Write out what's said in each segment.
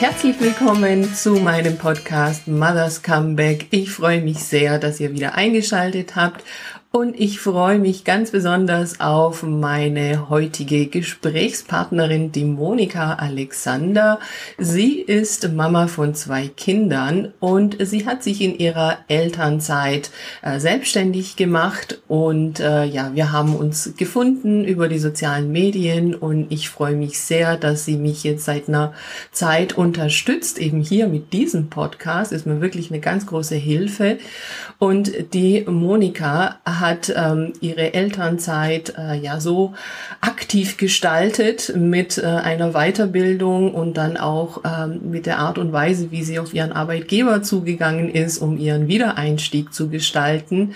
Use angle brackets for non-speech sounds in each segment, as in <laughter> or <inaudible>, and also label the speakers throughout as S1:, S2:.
S1: Herzlich willkommen zu meinem Podcast Mother's Comeback. Ich freue mich sehr, dass ihr wieder eingeschaltet habt und ich freue mich ganz besonders auf meine heutige Gesprächspartnerin, die Monika Alexander. Sie ist Mama von zwei Kindern und sie hat sich in ihrer Elternzeit äh, selbstständig gemacht und äh, ja, wir haben uns gefunden über die sozialen Medien und ich freue mich sehr, dass sie mich jetzt seit einer Zeit unterstützt. Eben hier mit diesem Podcast ist mir wirklich eine ganz große Hilfe und die Monika hat ähm, ihre Elternzeit äh, ja so aktiv gestaltet mit äh, einer Weiterbildung und dann auch ähm, mit der Art und Weise, wie sie auf ihren Arbeitgeber zugegangen ist, um ihren Wiedereinstieg zu gestalten,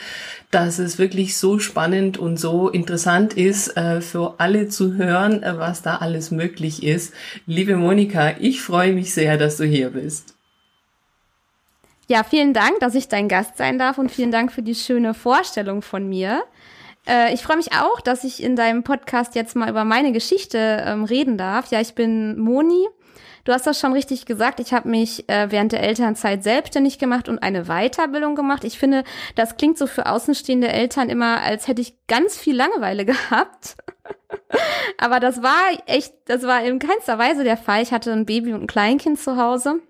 S1: dass es wirklich so spannend und so interessant ist, äh, für alle zu hören, äh, was da alles möglich ist. Liebe Monika, ich freue mich sehr, dass du hier bist.
S2: Ja, vielen Dank, dass ich dein Gast sein darf und vielen Dank für die schöne Vorstellung von mir. Äh, ich freue mich auch, dass ich in deinem Podcast jetzt mal über meine Geschichte ähm, reden darf. Ja, ich bin Moni. Du hast das schon richtig gesagt. Ich habe mich äh, während der Elternzeit selbstständig gemacht und eine Weiterbildung gemacht. Ich finde, das klingt so für außenstehende Eltern immer, als hätte ich ganz viel Langeweile <laughs> gehabt. Aber das war echt, das war in keinster Weise der Fall. Ich hatte ein Baby und ein Kleinkind zu Hause.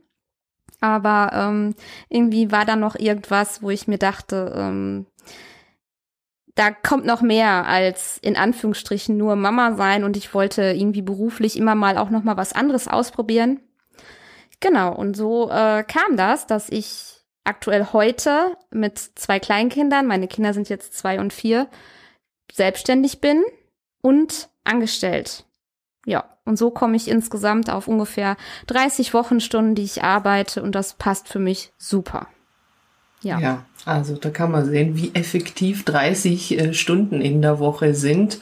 S2: Aber ähm, irgendwie war da noch irgendwas, wo ich mir dachte, ähm, da kommt noch mehr als in Anführungsstrichen nur Mama sein und ich wollte irgendwie beruflich immer mal auch noch mal was anderes ausprobieren. Genau, und so äh, kam das, dass ich aktuell heute mit zwei Kleinkindern, meine Kinder sind jetzt zwei und vier, selbstständig bin und angestellt. Ja, und so komme ich insgesamt auf ungefähr 30 Wochenstunden, die ich arbeite und das passt für mich super.
S1: Ja. ja, also da kann man sehen, wie effektiv 30 äh, Stunden in der Woche sind.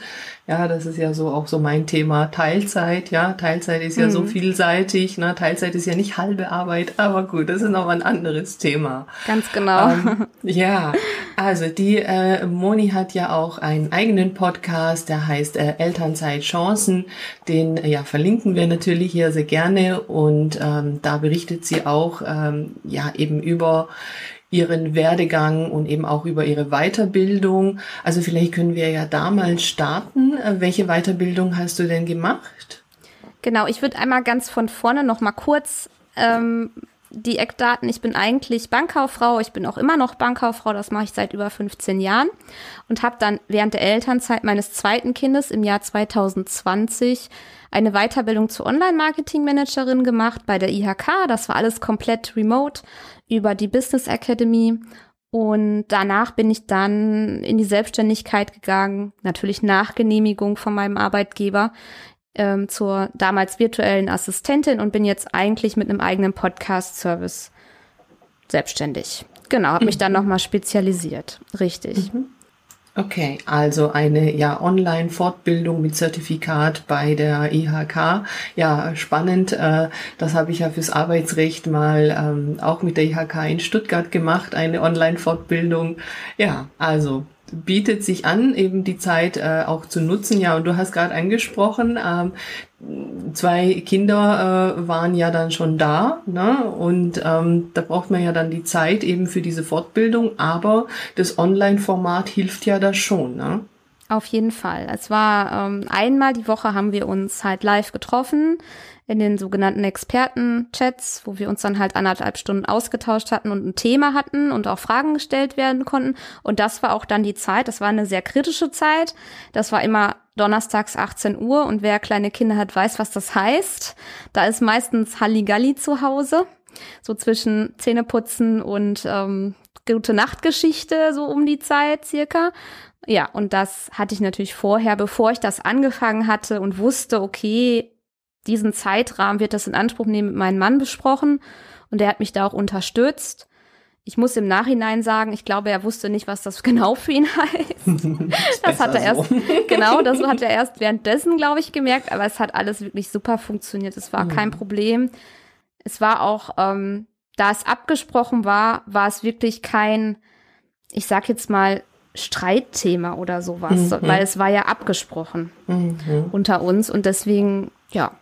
S1: Ja, das ist ja so auch so mein Thema Teilzeit. Ja, Teilzeit ist ja mhm. so vielseitig. Ne? Teilzeit ist ja nicht halbe Arbeit, aber gut, das ist noch ein anderes Thema.
S2: Ganz genau. Ähm, <laughs>
S1: ja, also die äh, Moni hat ja auch einen eigenen Podcast, der heißt äh, Elternzeit Chancen. Den äh, ja verlinken wir natürlich hier sehr gerne und ähm, da berichtet sie auch ähm, ja eben über ihren Werdegang und eben auch über ihre Weiterbildung. Also vielleicht können wir ja da mal starten. Äh, welche Weiterbildung hast du denn gemacht?
S2: Genau, ich würde einmal ganz von vorne noch mal kurz ähm, die Eckdaten. Ich bin eigentlich Bankkauffrau, ich bin auch immer noch Bankkauffrau, das mache ich seit über 15 Jahren und habe dann während der Elternzeit meines zweiten Kindes im Jahr 2020 eine Weiterbildung zur Online-Marketing-Managerin gemacht bei der IHK. Das war alles komplett remote über die Business Academy. Und danach bin ich dann in die Selbstständigkeit gegangen, natürlich nach Genehmigung von meinem Arbeitgeber ähm, zur damals virtuellen Assistentin und bin jetzt eigentlich mit einem eigenen Podcast-Service selbstständig. Genau, habe mich dann mhm. nochmal spezialisiert. Richtig.
S1: Mhm. Okay, also eine ja Online-Fortbildung mit Zertifikat bei der IHK. Ja, spannend. Äh, das habe ich ja fürs Arbeitsrecht mal ähm, auch mit der IHK in Stuttgart gemacht, eine Online-Fortbildung. Ja, also bietet sich an, eben die Zeit äh, auch zu nutzen. Ja, und du hast gerade angesprochen, ähm, zwei Kinder äh, waren ja dann schon da, ne? Und ähm, da braucht man ja dann die Zeit eben für diese Fortbildung, aber das Online-Format hilft ja da schon, ne?
S2: Auf jeden Fall. Es war ähm, einmal die Woche haben wir uns halt live getroffen in den sogenannten Experten-Chats, wo wir uns dann halt anderthalb Stunden ausgetauscht hatten und ein Thema hatten und auch Fragen gestellt werden konnten. Und das war auch dann die Zeit. Das war eine sehr kritische Zeit. Das war immer donnerstags 18 Uhr und wer kleine Kinder hat, weiß, was das heißt. Da ist meistens Halligalli zu Hause, so zwischen Zähneputzen und ähm, gute Nachtgeschichte, so um die Zeit circa. Ja, und das hatte ich natürlich vorher, bevor ich das angefangen hatte und wusste, okay, diesen Zeitrahmen wird das in Anspruch nehmen mit meinem Mann besprochen und der hat mich da auch unterstützt. Ich muss im Nachhinein sagen, ich glaube, er wusste nicht, was das <laughs> genau für ihn heißt. <laughs> das hat er erst, so. <laughs> genau, das hat er erst währenddessen, glaube ich, gemerkt, aber es hat alles wirklich super funktioniert. Es war mhm. kein Problem. Es war auch, ähm, da es abgesprochen war, war es wirklich kein, ich sag jetzt mal, Streitthema oder sowas, mhm. weil es war ja abgesprochen mhm. unter uns und deswegen, ja,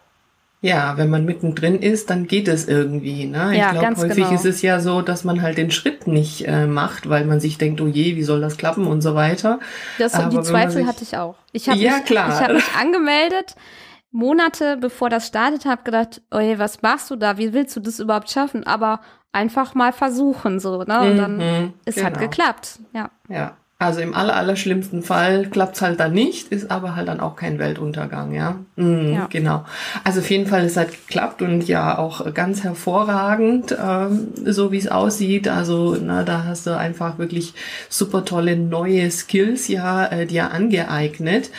S1: Ja, wenn man mittendrin ist, dann geht es irgendwie. Ne?
S2: Ja,
S1: ich glaube, häufig
S2: genau.
S1: ist es ja so, dass man halt den Schritt nicht äh, macht, weil man sich denkt, oh je, wie soll das klappen und so weiter.
S2: Das,
S1: Aber
S2: die Zweifel
S1: sich-
S2: hatte ich auch. Ich habe
S1: Ja,
S2: mich,
S1: klar.
S2: Ich hab mich angemeldet, Monate bevor das startet, habe gedacht, oje, was machst du da? Wie willst du das überhaupt schaffen? Aber einfach mal versuchen, so, ne? Und dann,
S1: Mhm,
S2: es hat
S1: genau.
S2: geklappt, ja.
S1: Ja, also im aller, aller schlimmsten Fall klappt's halt dann nicht, ist aber halt dann auch kein Weltuntergang, ja. Mhm,
S2: Ja.
S1: Genau. Also auf jeden Fall, es hat geklappt und ja auch ganz hervorragend, ähm, so wie es aussieht. Also na, da hast du einfach wirklich super tolle neue Skills ja äh, dir angeeignet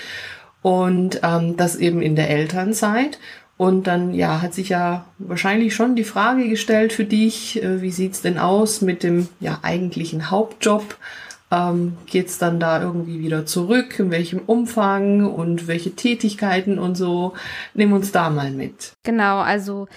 S1: und ähm, das eben in der Elternzeit. Und dann ja hat sich ja wahrscheinlich schon die Frage gestellt für dich, äh, wie sieht's denn aus mit dem ja eigentlichen Hauptjob? Ähm, geht's dann da irgendwie wieder zurück? In welchem Umfang und welche Tätigkeiten und so? Nimm uns da mal mit.
S2: Genau, also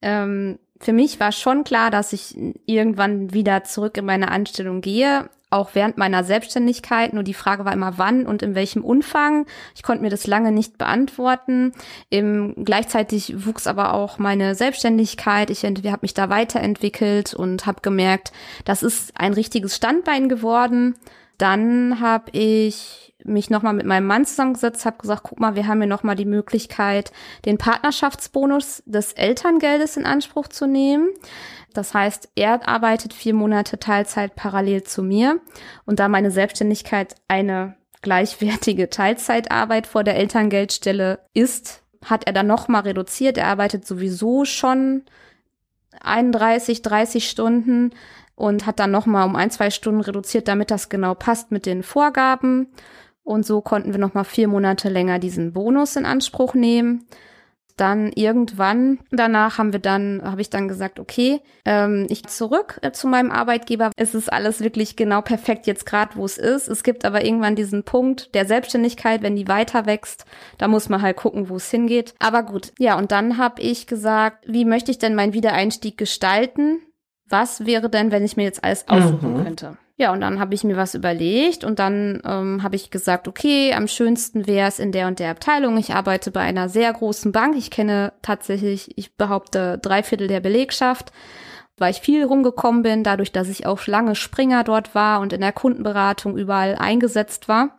S2: ähm, für mich war schon klar, dass ich irgendwann wieder zurück in meine Anstellung gehe, auch während meiner Selbstständigkeit. Nur die Frage war immer, wann und in welchem Umfang. Ich konnte mir das lange nicht beantworten. Im, gleichzeitig wuchs aber auch meine Selbstständigkeit. Ich habe mich da weiterentwickelt und habe gemerkt, das ist ein richtiges Standbein geworden. Dann habe ich mich nochmal mit meinem Mann zusammengesetzt, habe gesagt, guck mal, wir haben hier nochmal die Möglichkeit, den Partnerschaftsbonus des Elterngeldes in Anspruch zu nehmen. Das heißt, er arbeitet vier Monate Teilzeit parallel zu mir und da meine Selbstständigkeit eine gleichwertige Teilzeitarbeit vor der Elterngeldstelle ist, hat er dann nochmal reduziert. Er arbeitet sowieso schon 31, 30 Stunden und hat dann nochmal um ein, zwei Stunden reduziert, damit das genau passt mit den Vorgaben. Und so konnten wir nochmal vier Monate länger diesen Bonus in Anspruch nehmen. Dann irgendwann danach haben wir dann, habe ich dann gesagt, okay, ähm, ich zurück äh, zu meinem Arbeitgeber. Es ist alles wirklich genau perfekt jetzt gerade, wo es ist. Es gibt aber irgendwann diesen Punkt der Selbstständigkeit, wenn die weiter wächst, da muss man halt gucken, wo es hingeht. Aber gut, ja, und dann habe ich gesagt, wie möchte ich denn meinen Wiedereinstieg gestalten? Was wäre denn, wenn ich mir jetzt alles aussuchen
S1: Mhm.
S2: könnte? Ja, und dann habe ich mir was überlegt und dann ähm, habe ich gesagt, okay, am schönsten wäre es in der und der Abteilung. Ich arbeite bei einer sehr großen Bank. Ich kenne tatsächlich, ich behaupte, drei Viertel der Belegschaft, weil ich viel rumgekommen bin, dadurch, dass ich auch lange Springer dort war und in der Kundenberatung überall eingesetzt war.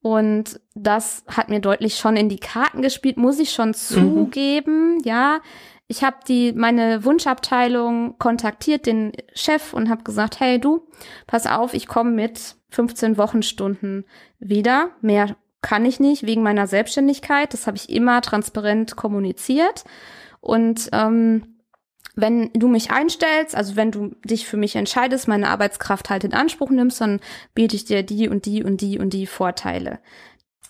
S2: Und das hat mir deutlich schon in die Karten gespielt, muss ich schon zugeben, ja. Ich habe die meine Wunschabteilung kontaktiert, den Chef und habe gesagt, hey du, pass auf, ich komme mit 15 Wochenstunden wieder. Mehr kann ich nicht wegen meiner Selbstständigkeit. Das habe ich immer transparent kommuniziert. Und ähm, wenn du mich einstellst, also wenn du dich für mich entscheidest, meine Arbeitskraft halt in Anspruch nimmst, dann biete ich dir die und die und die und die Vorteile.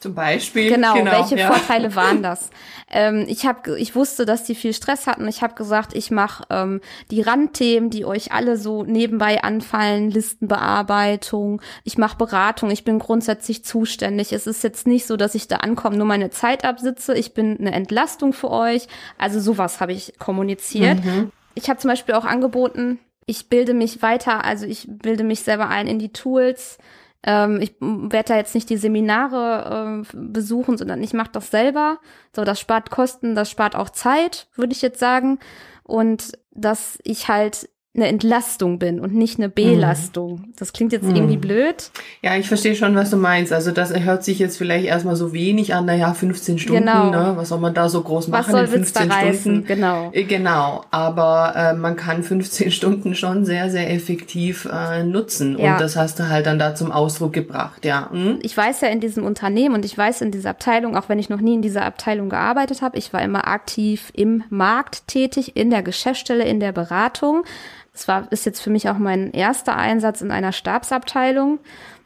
S1: Zum Beispiel.
S2: Genau, welche
S1: ja.
S2: Vorteile <laughs> waren das? ähm, ich habe, ich wusste, dass die viel Stress hatten. Ich habe gesagt, ich mache ähm, die Randthemen, die euch alle so nebenbei anfallen, Listenbearbeitung. Ich mache Beratung. Ich bin grundsätzlich zuständig. Es ist jetzt nicht so, dass ich da ankomme, nur meine Zeit absitze. Ich bin eine Entlastung für euch. Also sowas habe ich kommuniziert.
S1: Mhm.
S2: Ich habe zum Beispiel auch angeboten, ich bilde mich weiter, also ich bilde mich selber ein in die Tools. Ähm, ich werde da jetzt nicht die Seminare äh, besuchen, sondern ich mache das selber. So, das spart Kosten, das spart auch Zeit, würde ich jetzt sagen. Und dass ich halt eine Entlastung bin und nicht eine Belastung. Das klingt jetzt
S1: Mhm.
S2: irgendwie blöd.
S1: Ja, ich verstehe schon, was du meinst. Also das hört sich jetzt vielleicht erstmal so wenig an, naja, 15 Stunden,
S2: Genau.
S1: ne? was soll man da so groß
S2: Was
S1: machen
S2: soll
S1: in
S2: Witz da
S1: 15
S2: reißen?
S1: Stunden?
S2: Genau.
S1: Äh, Genau, aber äh, man kann 15 <laughs> Stunden schon sehr, sehr effektiv äh, nutzen
S2: Ja.
S1: und das hast du halt dann da zum Ausdruck gebracht, ja. Hm?
S2: ich weiß ja in diesem Unternehmen und ich weiß in dieser Abteilung, auch wenn ich noch nie in dieser Abteilung gearbeitet habe, ich war immer aktiv im Markt tätig, in der Geschäftsstelle, in der Beratung. Das war, ist jetzt für mich auch mein erster Einsatz in einer Stabsabteilung.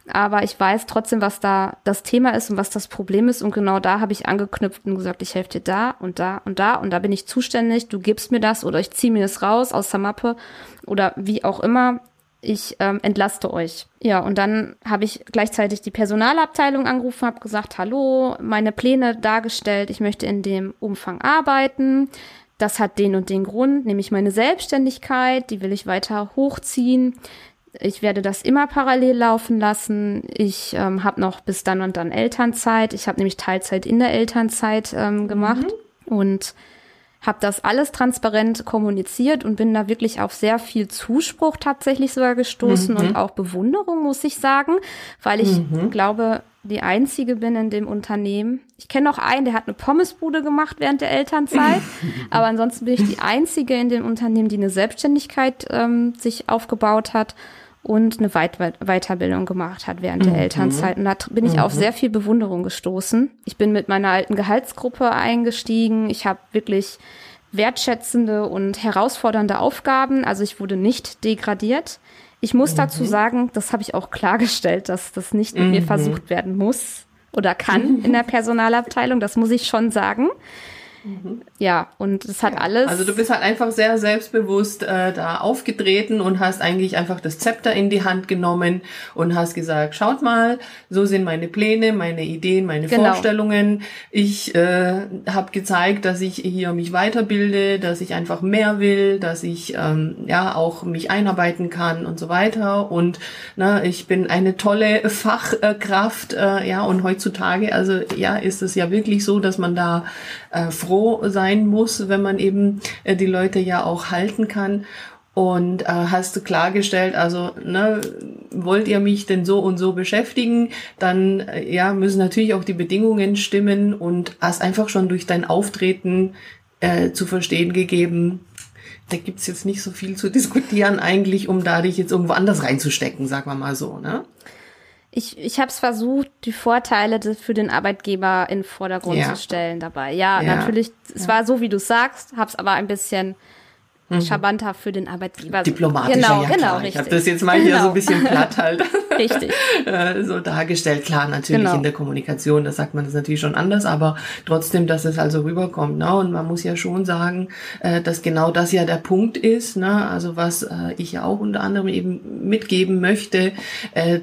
S2: Aber ich weiß trotzdem, was da das Thema ist und was das Problem ist. Und genau da habe ich angeknüpft und gesagt, ich helfe dir da und da und da und da bin ich zuständig. Du gibst mir das oder ich ziehe mir das raus aus der Mappe oder wie auch immer ich ähm, entlaste euch. Ja, und dann habe ich gleichzeitig die Personalabteilung angerufen, habe gesagt, hallo, meine Pläne dargestellt, ich möchte in dem Umfang arbeiten. Das hat den und den Grund, nämlich meine Selbstständigkeit, die will ich weiter hochziehen. Ich werde das immer parallel laufen lassen. Ich ähm, habe noch bis dann und dann Elternzeit. Ich habe nämlich Teilzeit in der Elternzeit ähm, gemacht und habe das alles transparent kommuniziert und bin da wirklich auf sehr viel Zuspruch tatsächlich sogar gestoßen mhm. und auch Bewunderung, muss ich sagen, weil ich mhm. glaube, die einzige bin in dem Unternehmen. Ich kenne noch einen, der hat eine Pommesbude gemacht während der Elternzeit, <laughs> aber ansonsten bin ich die einzige in dem Unternehmen, die eine Selbstständigkeit ähm, sich aufgebaut hat und eine Weit Weiterbildung gemacht hat während der mhm. Elternzeit. Und da bin ich mhm. auf sehr viel Bewunderung gestoßen. Ich bin mit meiner alten Gehaltsgruppe eingestiegen. Ich habe wirklich wertschätzende und herausfordernde Aufgaben. Also ich wurde nicht degradiert. Ich muss mhm. dazu sagen, das habe ich auch klargestellt, dass das nicht mit mir mhm. versucht werden muss oder kann in der <laughs> Personalabteilung. Das muss ich schon sagen. Mhm. Ja, und es hat alles.
S1: Also du bist halt einfach sehr selbstbewusst äh, da aufgetreten und hast eigentlich einfach das Zepter in die Hand genommen und hast gesagt, schaut mal, so sind meine Pläne, meine Ideen, meine genau. Vorstellungen. Ich äh, habe gezeigt, dass ich hier mich weiterbilde, dass ich einfach mehr will, dass ich ähm, ja auch mich einarbeiten kann und so weiter. Und na, ich bin eine tolle Fachkraft, äh, ja, und heutzutage, also ja, ist es ja wirklich so, dass man da äh, froh sein muss, wenn man eben äh, die Leute ja auch halten kann. Und äh, hast du klargestellt, also ne, wollt ihr mich denn so und so beschäftigen, dann äh, ja müssen natürlich auch die Bedingungen stimmen und hast einfach schon durch dein Auftreten äh, zu verstehen gegeben, da gibt's jetzt nicht so viel zu diskutieren eigentlich, um da dich jetzt irgendwo anders reinzustecken, sagen wir mal so. Ne?
S2: Ich, ich habe es versucht, die Vorteile für den Arbeitgeber in den Vordergrund ja. zu stellen dabei. Ja, ja. natürlich, es war so, wie du sagst, habe es aber ein bisschen mhm. charmanter für den Arbeitgeber.
S1: Diplomatischer, genau, ja, genau, klar. richtig. Ich habe das jetzt mal genau. hier so ein bisschen platt halt <laughs> <laughs> richtig. Äh, so dargestellt. Klar, natürlich genau. in der Kommunikation, da sagt man das natürlich schon anders, aber trotzdem, dass es also rüberkommt. Ne? Und man muss ja schon sagen, äh, dass genau das ja der Punkt ist. Ne? Also was äh, ich ja auch unter anderem eben mitgeben möchte,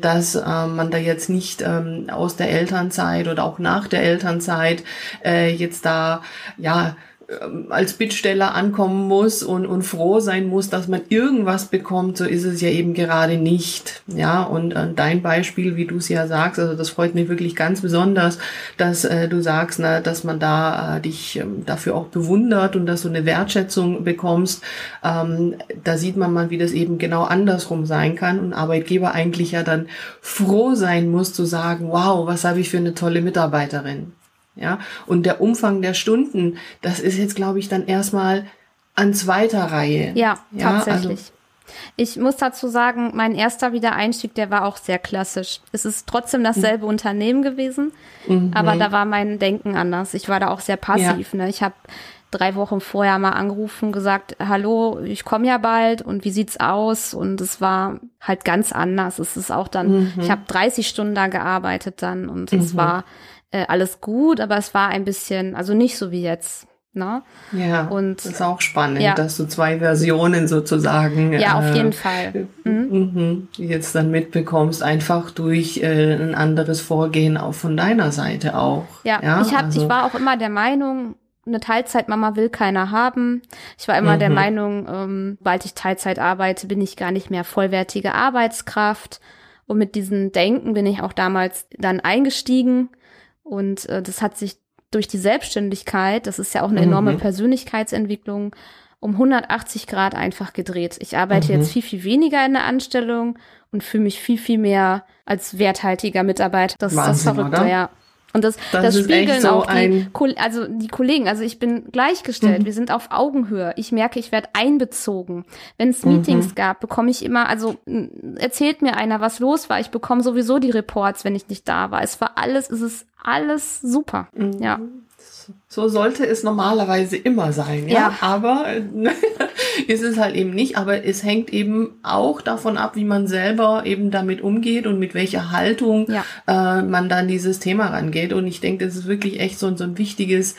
S1: dass man da jetzt nicht ähm, aus der Elternzeit oder auch nach der Elternzeit jetzt da ja als Bittsteller ankommen muss und, und froh sein muss, dass man irgendwas bekommt, so ist es ja eben gerade nicht. Ja, und äh, dein Beispiel, wie du es ja sagst, also das freut mich wirklich ganz besonders, dass äh, du sagst, na, dass man da äh, dich ähm, dafür auch bewundert und dass du eine Wertschätzung bekommst. Ähm, da sieht man mal, wie das eben genau andersrum sein kann und Arbeitgeber eigentlich ja dann froh sein muss zu sagen, wow, was habe ich für eine tolle Mitarbeiterin. Ja, und der Umfang der Stunden, das ist jetzt, glaube ich, dann erstmal an zweiter Reihe.
S2: Ja, ja also tatsächlich. Also, ich muss dazu sagen, mein erster Wiedereinstieg, der war auch sehr klassisch. Es ist trotzdem dasselbe mhm. Unternehmen gewesen, mhm. aber da war mein Denken anders. Ich war da auch sehr passiv. Ja. Ne? Ich habe drei Wochen vorher mal angerufen, gesagt, hallo, ich komme ja bald und wie sieht's aus? Und es war halt ganz anders. Es ist auch dann, mhm. ich habe 30 Stunden da gearbeitet dann und es mhm. war äh, alles gut, aber es war ein bisschen, also nicht so wie jetzt. Ne?
S1: Ja, und das ist auch spannend, ja. dass du zwei Versionen sozusagen
S2: ja auf äh, jeden Fall
S1: mhm. jetzt dann mitbekommst, einfach durch äh, ein anderes Vorgehen auch von deiner Seite auch.
S2: Ja, ja? ich hab, also, ich war auch immer der Meinung, eine Teilzeitmama will keiner haben. Ich war immer mhm. der Meinung, ähm, bald ich Teilzeit arbeite, bin ich gar nicht mehr vollwertige Arbeitskraft. Und mit diesem Denken bin ich auch damals dann eingestiegen und äh, das hat sich durch die Selbstständigkeit, das ist ja auch eine enorme mhm. Persönlichkeitsentwicklung, um 180 Grad einfach gedreht. Ich arbeite mhm. jetzt viel, viel weniger in der Anstellung und fühle mich viel, viel mehr als werthaltiger Mitarbeiter. Das Wahnsinn, ist das Verrückte, oder? ja. Und das, das, das spiegeln so auch die, also die Kollegen. Also ich bin gleichgestellt. Mhm. Wir sind auf Augenhöhe. Ich merke, ich werde einbezogen. Wenn es Meetings mhm. gab, bekomme ich immer, also erzählt mir einer, was los war. Ich bekomme sowieso die Reports, wenn ich nicht da war. Es war alles, es ist alles super. Mhm. Ja.
S1: So sollte es normalerweise immer sein, ja. ja. Aber <laughs> ist es halt eben nicht. Aber es hängt eben auch davon ab, wie man selber eben damit umgeht und mit welcher Haltung ja. äh, man dann dieses Thema rangeht. Und ich denke, das ist wirklich echt so, so ein wichtiges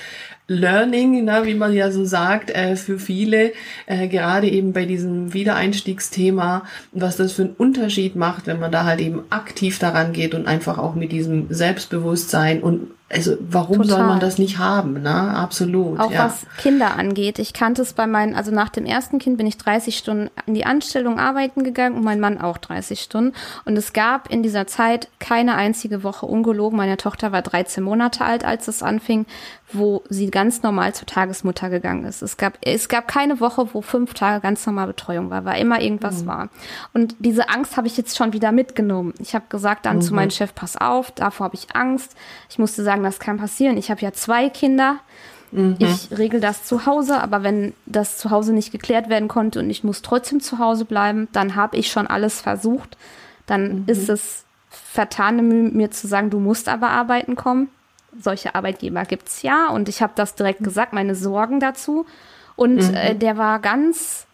S1: Learning, ne, wie man ja so sagt, äh, für viele, äh, gerade eben bei diesem Wiedereinstiegsthema, was das für einen Unterschied macht, wenn man da halt eben aktiv daran geht und einfach auch mit diesem Selbstbewusstsein und also warum Total. soll man das nicht haben? Ne? Absolut.
S2: Auch ja. was Kinder angeht. Ich kannte es bei meinen, also nach dem ersten Kind bin ich 30 Stunden in die Anstellung arbeiten gegangen und mein Mann auch 30 Stunden. Und es gab in dieser Zeit keine einzige Woche ungelogen. Meine Tochter war 13 Monate alt, als es anfing, wo sie ganz normal zur Tagesmutter gegangen ist. Es gab, es gab keine Woche, wo fünf Tage ganz normal Betreuung war, weil immer irgendwas mhm. war. Und diese Angst habe ich jetzt schon wieder mitgenommen. Ich habe gesagt dann mhm. zu meinem Chef, pass auf, davor habe ich Angst. Ich musste sagen, das kann passieren. Ich habe ja zwei Kinder. Mhm. Ich regel das zu Hause, aber wenn das zu Hause nicht geklärt werden konnte und ich muss trotzdem zu Hause bleiben, dann habe ich schon alles versucht. Dann mhm. ist es vertane Mühe, mir zu sagen, du musst aber arbeiten kommen solche Arbeitgeber gibt's ja und ich habe das direkt gesagt, meine Sorgen dazu. Und mhm. äh, der war ganz,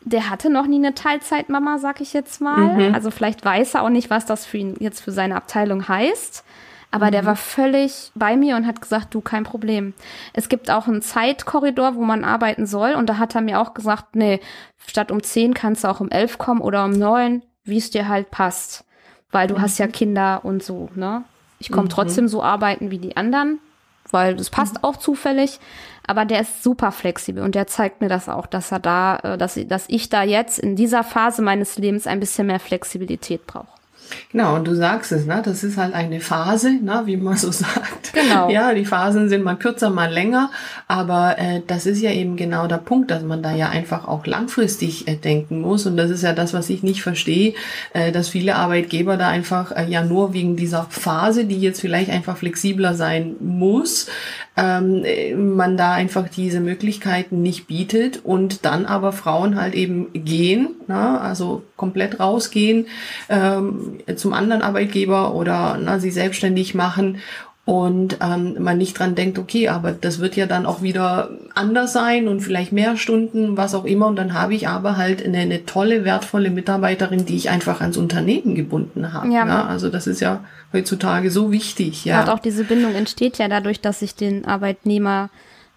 S2: der hatte noch nie eine Teilzeitmama, sag ich jetzt mal. Mhm. Also vielleicht weiß er auch nicht, was das für ihn jetzt für seine Abteilung heißt. Aber mhm. der war völlig bei mir und hat gesagt, du, kein Problem. Es gibt auch einen Zeitkorridor, wo man arbeiten soll. Und da hat er mir auch gesagt, nee, statt um zehn kannst du auch um elf kommen oder um neun, wie es dir halt passt. Weil du hast ja mhm. Kinder und so, ne? Ich komme mhm. trotzdem so arbeiten wie die anderen, weil das passt mhm. auch zufällig. Aber der ist super flexibel und der zeigt mir das auch, dass er da, äh, dass, dass ich da jetzt in dieser Phase meines Lebens ein bisschen mehr Flexibilität brauche.
S1: Genau, und du sagst es, ne? das ist halt eine Phase, ne? wie man so <laughs> sagt. Genau. Ja, die Phasen sind mal kürzer, mal länger, aber äh, das ist ja eben genau der Punkt, dass man da ja einfach auch langfristig äh, denken muss. Und das ist ja das, was ich nicht verstehe, äh, dass viele Arbeitgeber da einfach äh, ja nur wegen dieser Phase, die jetzt vielleicht einfach flexibler sein muss, ähm, man da einfach diese Möglichkeiten nicht bietet und dann aber Frauen halt eben gehen, na, also komplett rausgehen ähm, zum anderen Arbeitgeber oder na, sie selbstständig machen und ähm, man nicht dran denkt, okay, aber das wird ja dann auch wieder anders sein und vielleicht mehr Stunden, was auch immer. Und dann habe ich aber halt eine, eine tolle, wertvolle Mitarbeiterin, die ich einfach ans Unternehmen gebunden habe. Ja. ja. Also das ist ja heutzutage so wichtig. Ja.
S2: Und auch diese Bindung entsteht ja dadurch, dass ich den Arbeitnehmer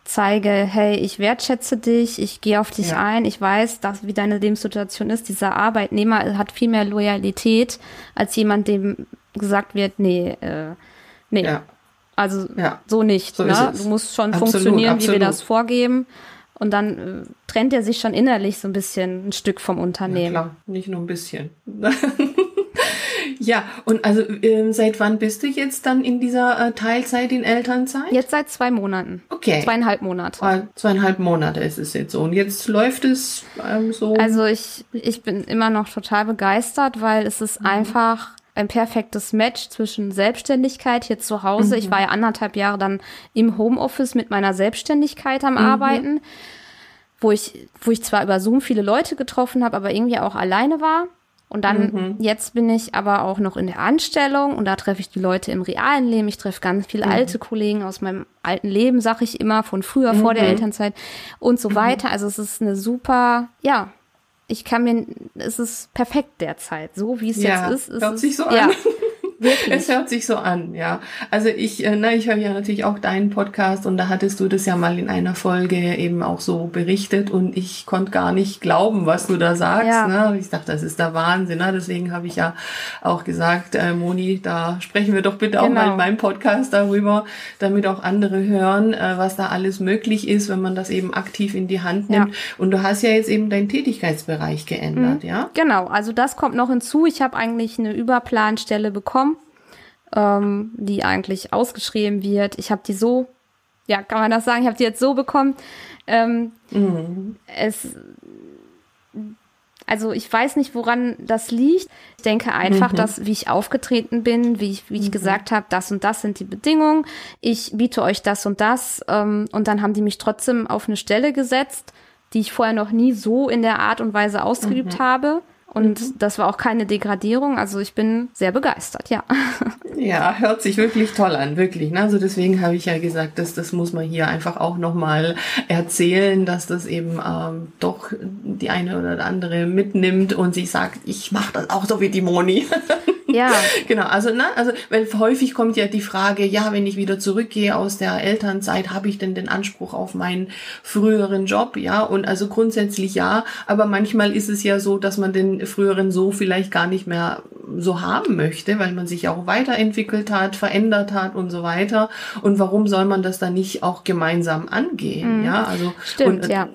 S2: zeige, hey, ich wertschätze dich, ich gehe auf dich ja. ein, ich weiß, dass, wie deine Lebenssituation ist. Dieser Arbeitnehmer hat viel mehr Loyalität als jemand, dem gesagt wird, nee, äh, nee. Ja also ja, so nicht. So ne? Du musst schon absolut, funktionieren, absolut. wie wir das vorgeben. Und dann äh, trennt er sich schon innerlich so ein bisschen ein Stück vom Unternehmen. Ja, klar,
S1: nicht nur ein bisschen. <laughs> ja, und also äh, seit wann bist du jetzt dann in dieser äh, Teilzeit in Elternzeit?
S2: Jetzt seit zwei Monaten.
S1: Okay.
S2: Zweieinhalb Monate.
S1: Ah, zweieinhalb Monate ist es jetzt so. Und jetzt läuft es ähm, so.
S2: Also ich, ich bin immer noch total begeistert, weil es ist mhm. einfach ein perfektes Match zwischen Selbstständigkeit hier zu Hause. Mhm. Ich war ja anderthalb Jahre dann im Homeoffice mit meiner Selbstständigkeit am mhm. Arbeiten, wo ich, wo ich zwar über Zoom viele Leute getroffen habe, aber irgendwie auch alleine war. Und dann, mhm. jetzt bin ich aber auch noch in der Anstellung und da treffe ich die Leute im realen Leben. Ich treffe ganz viele mhm. alte Kollegen aus meinem alten Leben, sag ich immer, von früher, vor der mhm. Elternzeit und so mhm. weiter. Also es ist eine super, ja, ich kann mir, es ist perfekt derzeit, so wie es ja, jetzt ist.
S1: Es hört sich so ja. an. <laughs> Wirklich? Es hört sich so an, ja. Also ich, äh, na, ich höre ja natürlich auch deinen Podcast und da hattest du das ja mal in einer Folge eben auch so berichtet und ich konnte gar nicht glauben, was du da sagst. Ja. Ne? Ich dachte, das ist der Wahnsinn. Ne? Deswegen habe ich ja auch gesagt, äh, Moni, da sprechen wir doch bitte genau. auch mal in meinem Podcast darüber, damit auch andere hören, äh, was da alles möglich ist, wenn man das eben aktiv in die Hand nimmt. Ja. Und du hast ja jetzt eben deinen Tätigkeitsbereich geändert, mhm. ja?
S2: Genau, also das kommt noch hinzu. Ich habe eigentlich eine Überplanstelle bekommen ähm, die eigentlich ausgeschrieben wird. Ich habe die so, ja, kann man das sagen, ich habe die jetzt so bekommen. Ähm, mhm. Es, also ich weiß nicht, woran das liegt. Ich denke einfach, mhm. dass wie ich aufgetreten bin, wie ich, wie ich mhm. gesagt habe, das und das sind die Bedingungen. Ich biete euch das und das. Ähm, und dann haben die mich trotzdem auf eine Stelle gesetzt, die ich vorher noch nie so in der Art und Weise ausgeübt mhm. habe. Und mhm. das war auch keine Degradierung. Also ich bin sehr begeistert, ja. <laughs>
S1: Ja, hört sich wirklich toll an, wirklich. Ne? Also deswegen habe ich ja gesagt, dass das muss man hier einfach auch nochmal erzählen, dass das eben ähm, doch die eine oder andere mitnimmt und sich sagt, ich mache das auch so wie die Moni. <laughs> Ja. <laughs> genau, also, ne, also, weil häufig kommt ja die Frage, ja, wenn ich wieder zurückgehe aus der Elternzeit, habe ich denn den Anspruch auf meinen früheren Job? Ja, und also grundsätzlich ja, aber manchmal ist es ja so, dass man den früheren so vielleicht gar nicht mehr so haben möchte, weil man sich auch weiterentwickelt hat, verändert hat und so weiter. Und warum soll man das dann nicht auch gemeinsam angehen? Mhm. Ja, also
S2: Stimmt,
S1: und,
S2: ja.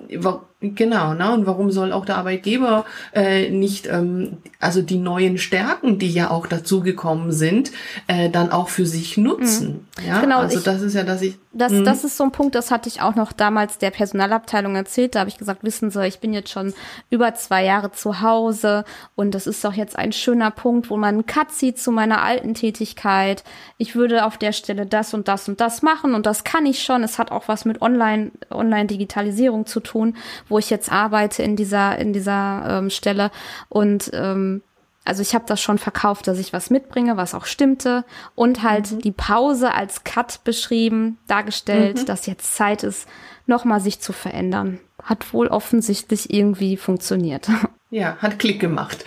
S1: Genau, ne? Und warum soll auch der Arbeitgeber äh, nicht, ähm, also die neuen Stärken, die ja auch dazugekommen sind, äh, dann auch für sich nutzen? Mhm. Ja,
S2: genau,
S1: also
S2: ich,
S1: das ist ja, dass ich.
S2: Das, mh. das ist so ein Punkt, das hatte ich auch noch damals der Personalabteilung erzählt. Da habe ich gesagt, wissen Sie, ich bin jetzt schon über zwei Jahre zu Hause und das ist doch jetzt ein schöner Punkt, wo man einen Cut sieht zu meiner alten Tätigkeit. Ich würde auf der Stelle das und das und das machen und das kann ich schon. Es hat auch was mit Online, Online-Digitalisierung zu tun, wo ich jetzt arbeite in dieser, in dieser ähm, Stelle. Und ähm, also ich habe das schon verkauft, dass ich was mitbringe, was auch stimmte. Und halt mhm. die Pause als Cut beschrieben, dargestellt, mhm. dass jetzt Zeit ist, nochmal sich zu verändern. Hat wohl offensichtlich irgendwie funktioniert. <laughs>
S1: Ja, hat Klick gemacht.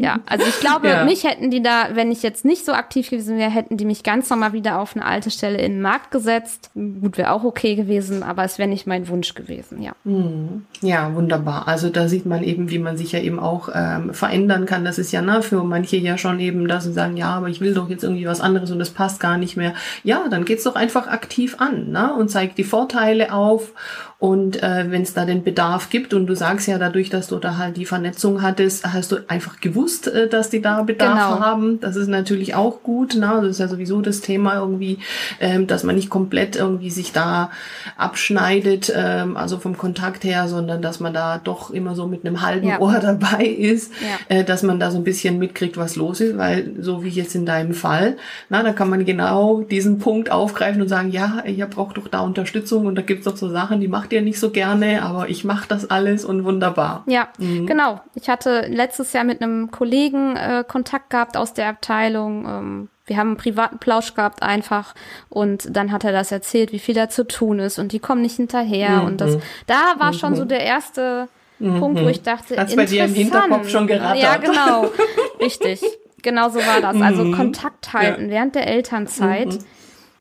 S2: Ja, also ich glaube, ja. mich hätten die da, wenn ich jetzt nicht so aktiv gewesen wäre, hätten die mich ganz normal wieder auf eine alte Stelle in den Markt gesetzt. Gut, wäre auch okay gewesen, aber es wäre nicht mein Wunsch gewesen, ja.
S1: Hm. Ja, wunderbar. Also da sieht man eben, wie man sich ja eben auch ähm, verändern kann. Das ist ja na, für manche ja schon eben, dass sie sagen, ja, aber ich will doch jetzt irgendwie was anderes und das passt gar nicht mehr. Ja, dann geht's doch einfach aktiv an ne? und zeigt die Vorteile auf und äh, wenn es da den Bedarf gibt und du sagst ja dadurch, dass du da halt die Vernetzung hattest, hast du einfach gewusst, äh, dass die da Bedarf genau. haben. Das ist natürlich auch gut. Ne? Das ist ja sowieso das Thema irgendwie, ähm, dass man nicht komplett irgendwie sich da abschneidet, ähm, also vom Kontakt her, sondern dass man da doch immer so mit einem halben ja. Ohr <laughs> dabei ist, ja. äh, dass man da so ein bisschen mitkriegt, was los ist, weil so wie jetzt in deinem Fall, na, da kann man genau diesen Punkt aufgreifen und sagen, ja, ihr braucht doch da Unterstützung und da gibt's doch so Sachen, die macht macht ihr nicht so gerne, aber ich mache das alles und wunderbar.
S2: Ja, mhm. genau. Ich hatte letztes Jahr mit einem Kollegen äh, Kontakt gehabt aus der Abteilung. Ähm, wir haben einen privaten Plausch gehabt einfach und dann hat er das erzählt, wie viel da zu tun ist und die kommen nicht hinterher mhm. und das, da war mhm. schon so der erste Punkt, wo ich dachte,
S1: Hat's bei dir im Hinterkopf schon gerattert.
S2: Ja, genau. <laughs> Richtig. Genau so war das. Also mhm. Kontakt halten ja. während der Elternzeit mhm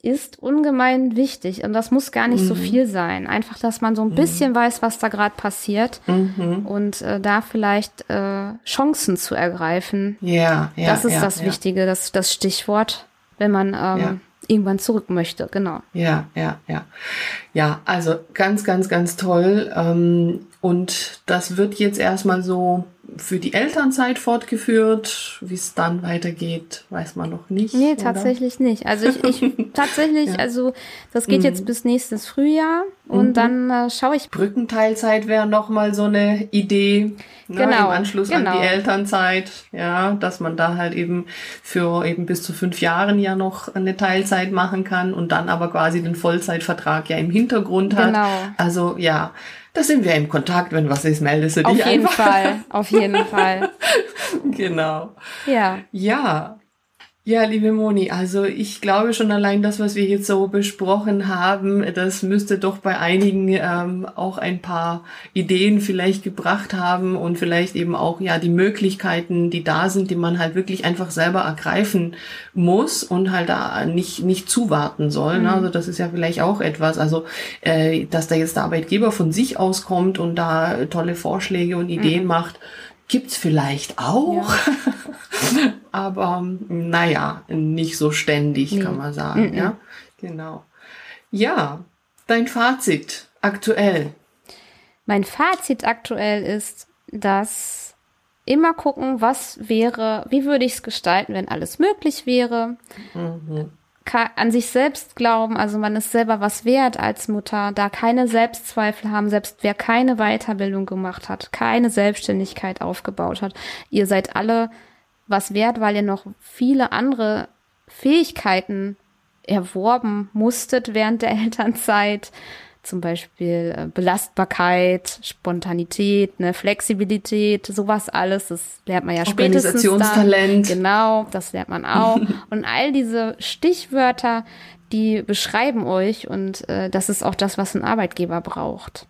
S2: ist ungemein wichtig. Und das muss gar nicht mhm. so viel sein. Einfach, dass man so ein mhm. bisschen weiß, was da gerade passiert mhm. und äh, da vielleicht äh, Chancen zu ergreifen.
S1: Ja, ja.
S2: Das ist
S1: ja,
S2: das
S1: ja.
S2: Wichtige, das, das Stichwort, wenn man ähm, ja. irgendwann zurück möchte. Genau.
S1: Ja, ja, ja. Ja, also ganz, ganz, ganz toll. Ähm, und das wird jetzt erstmal so für die Elternzeit fortgeführt. Wie es dann weitergeht, weiß man noch nicht.
S2: Nee, tatsächlich oder? nicht. Also ich, ich <laughs> tatsächlich, ja. also das geht mhm. jetzt bis nächstes Frühjahr und mhm. dann äh, schaue ich.
S1: Brückenteilzeit wäre nochmal so eine Idee. Ne, genau. Im Anschluss genau. an die genau. Elternzeit, ja, dass man da halt eben für eben bis zu fünf Jahren ja noch eine Teilzeit machen kann und dann aber quasi den Vollzeitvertrag ja im Hintergrund hat. Genau. Also ja, da sind wir im Kontakt. Wenn was ist, meldest du dich
S2: Auf jeden
S1: einfach.
S2: Fall, auf jeden <laughs> Fall.
S1: genau.
S2: Ja.
S1: Ja. Ja, liebe Moni, also ich glaube schon allein das, was wir jetzt so besprochen haben, das müsste doch bei einigen ähm, auch ein paar Ideen vielleicht gebracht haben und vielleicht eben auch ja die Möglichkeiten, die da sind, die man halt wirklich einfach selber ergreifen muss und halt da nicht nicht zuwarten soll. Ne? Mhm. Also das ist ja vielleicht auch etwas, also äh, dass da jetzt der Arbeitgeber von sich auskommt und da tolle Vorschläge und Ideen mhm. macht Gibt's vielleicht auch, ja. <laughs> aber naja, nicht so ständig, nee. kann man sagen. Mhm. Ja, genau. Ja, dein Fazit aktuell.
S2: Mein Fazit aktuell ist, dass immer gucken, was wäre, wie würde ich es gestalten, wenn alles möglich wäre. Mhm an sich selbst glauben, also man ist selber was wert als Mutter, da keine Selbstzweifel haben, selbst wer keine Weiterbildung gemacht hat, keine Selbstständigkeit aufgebaut hat. Ihr seid alle was wert, weil ihr noch viele andere Fähigkeiten erworben musstet während der <laughs> Elternzeit zum Beispiel äh, Belastbarkeit, Spontanität, ne, Flexibilität, sowas alles, das lernt man ja spätestens dann. Genau, das lernt man auch. <laughs> und all diese Stichwörter, die beschreiben euch und äh, das ist auch das, was ein Arbeitgeber braucht.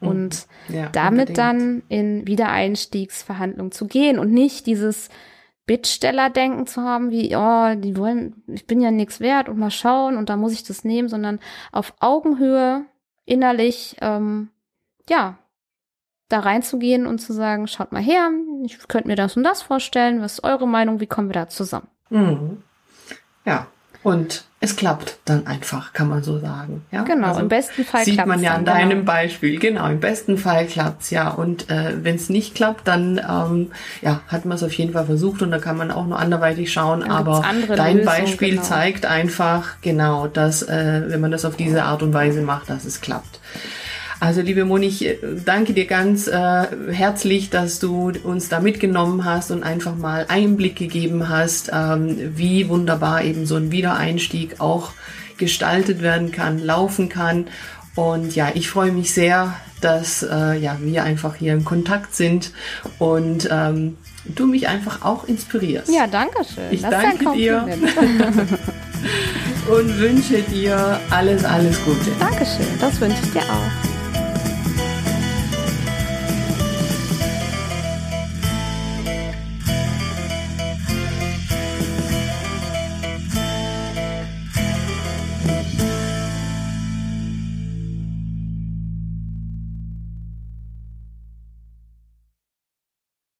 S2: Mhm. Und ja, damit unbedingt. dann in Wiedereinstiegsverhandlungen zu gehen und nicht dieses Bittstellerdenken zu haben, wie, oh, die wollen, ich bin ja nichts wert und mal schauen und da muss ich das nehmen, sondern auf Augenhöhe innerlich, ähm, ja, da reinzugehen und zu sagen, schaut mal her, ich könnte mir das und das vorstellen, was ist eure Meinung, wie kommen wir da zusammen?
S1: Mhm. Ja, und es klappt dann einfach, kann man so sagen. Ja?
S2: Genau, also im besten Fall
S1: sieht man ja an deinem
S2: genau.
S1: Beispiel. Genau, im besten Fall klappt's ja. Und äh, wenn es nicht klappt, dann ähm, ja, hat man es auf jeden Fall versucht und da kann man auch nur anderweitig schauen.
S2: Dann
S1: Aber dein
S2: Lösungen,
S1: Beispiel
S2: genau.
S1: zeigt einfach genau, dass äh, wenn man das auf diese Art und Weise macht, dass es klappt. Also liebe Moni, ich äh, danke dir ganz äh, herzlich, dass du uns da mitgenommen hast und einfach mal Einblick gegeben hast, ähm, wie wunderbar eben so ein Wiedereinstieg auch gestaltet werden kann, laufen kann. Und ja, ich freue mich sehr, dass äh, ja, wir einfach hier in Kontakt sind und ähm, du mich einfach auch inspirierst.
S2: Ja, danke schön.
S1: Ich
S2: das
S1: danke dir. <laughs> Und wünsche dir alles, alles Gute.
S2: Dankeschön, das wünsche ich dir auch.